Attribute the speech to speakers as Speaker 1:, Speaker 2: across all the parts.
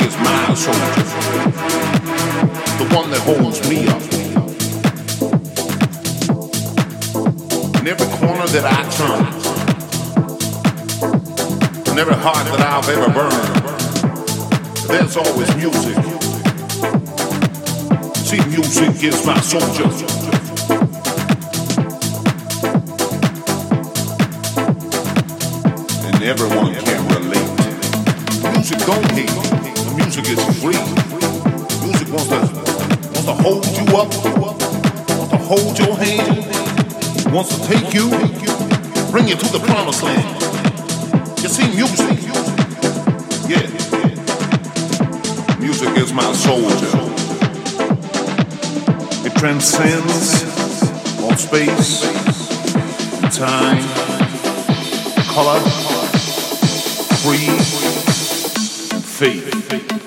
Speaker 1: is my soldier, the one that holds me up. In every corner that I turn, in every heart that I've ever burned, there's always music. See, music is my soldier. And everyone can relate. Music don't hate. Music is free. Music wants to wants to hold you up, wants to hold your hand, wants to take you, bring you to the promised land. You see, music, yeah, music is my soldier. It transcends all space, time, color, creed faith.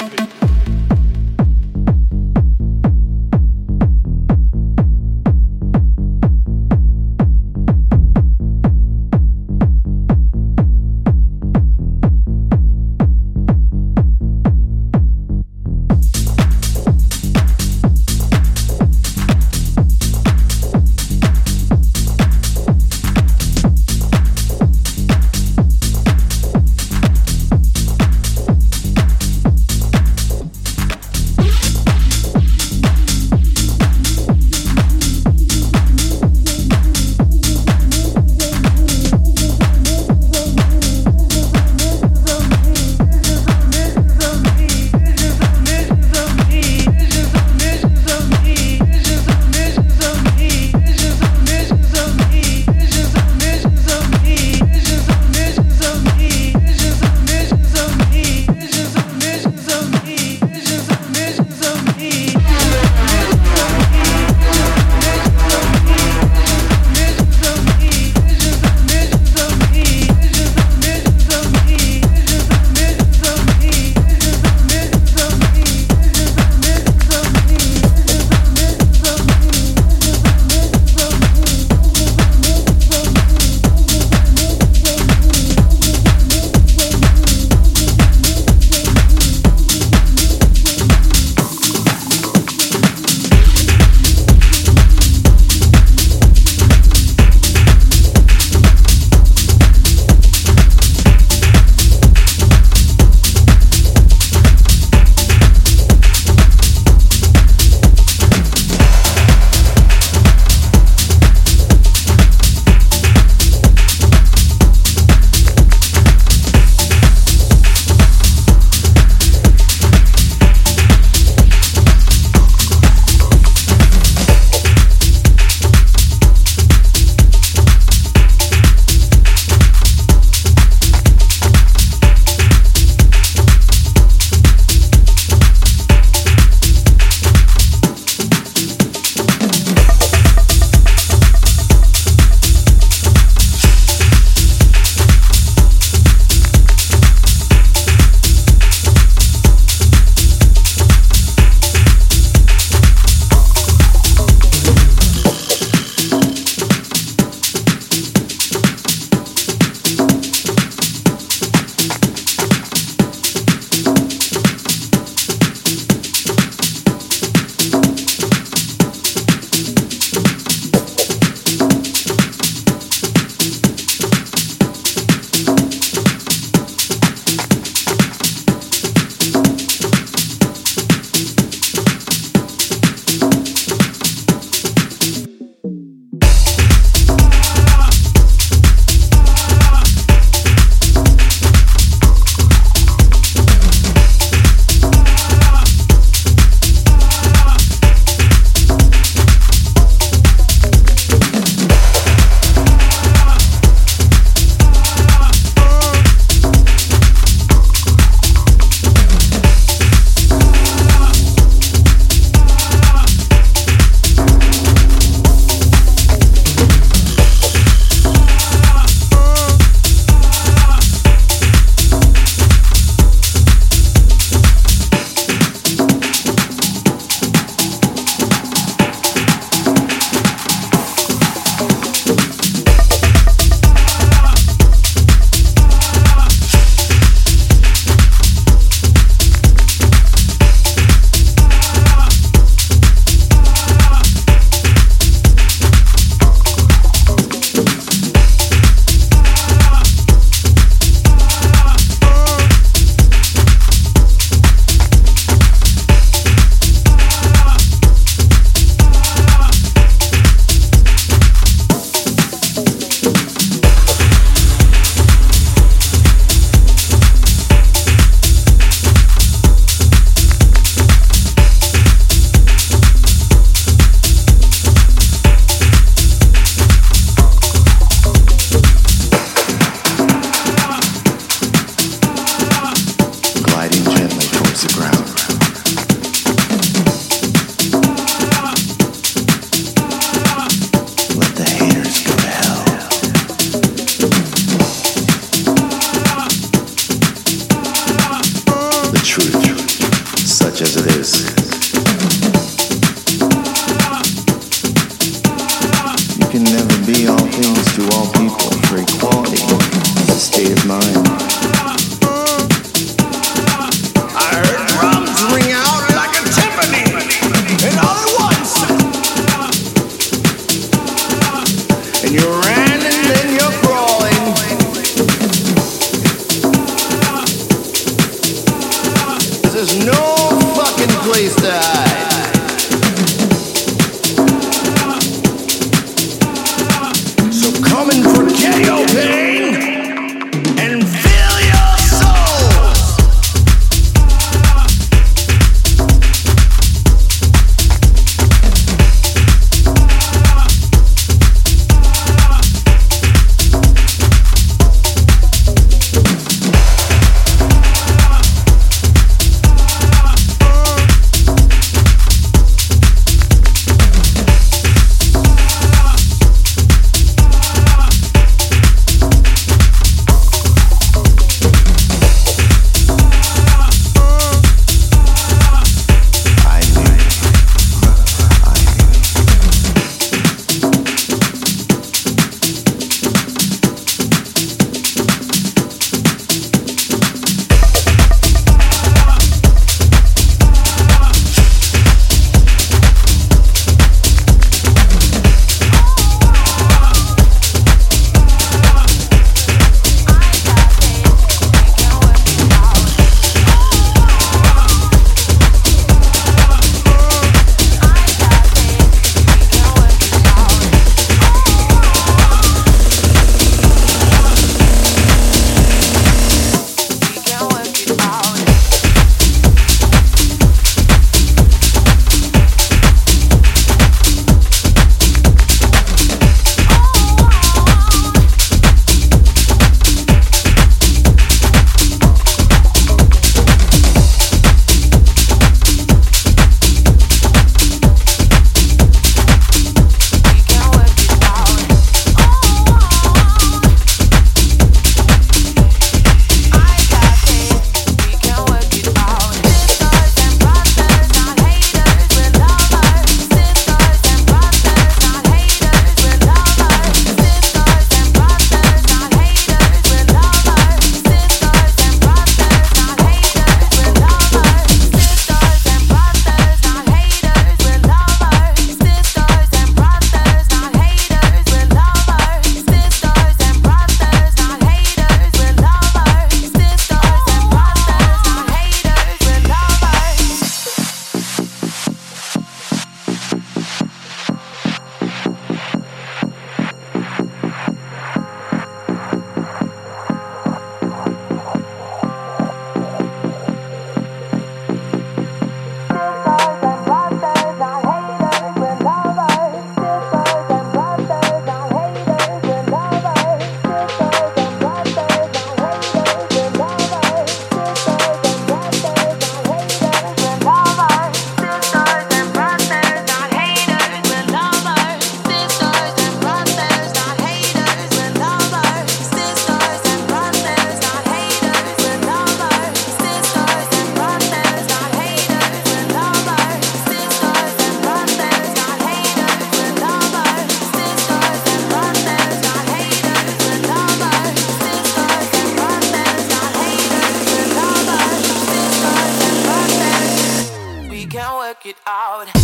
Speaker 2: it out.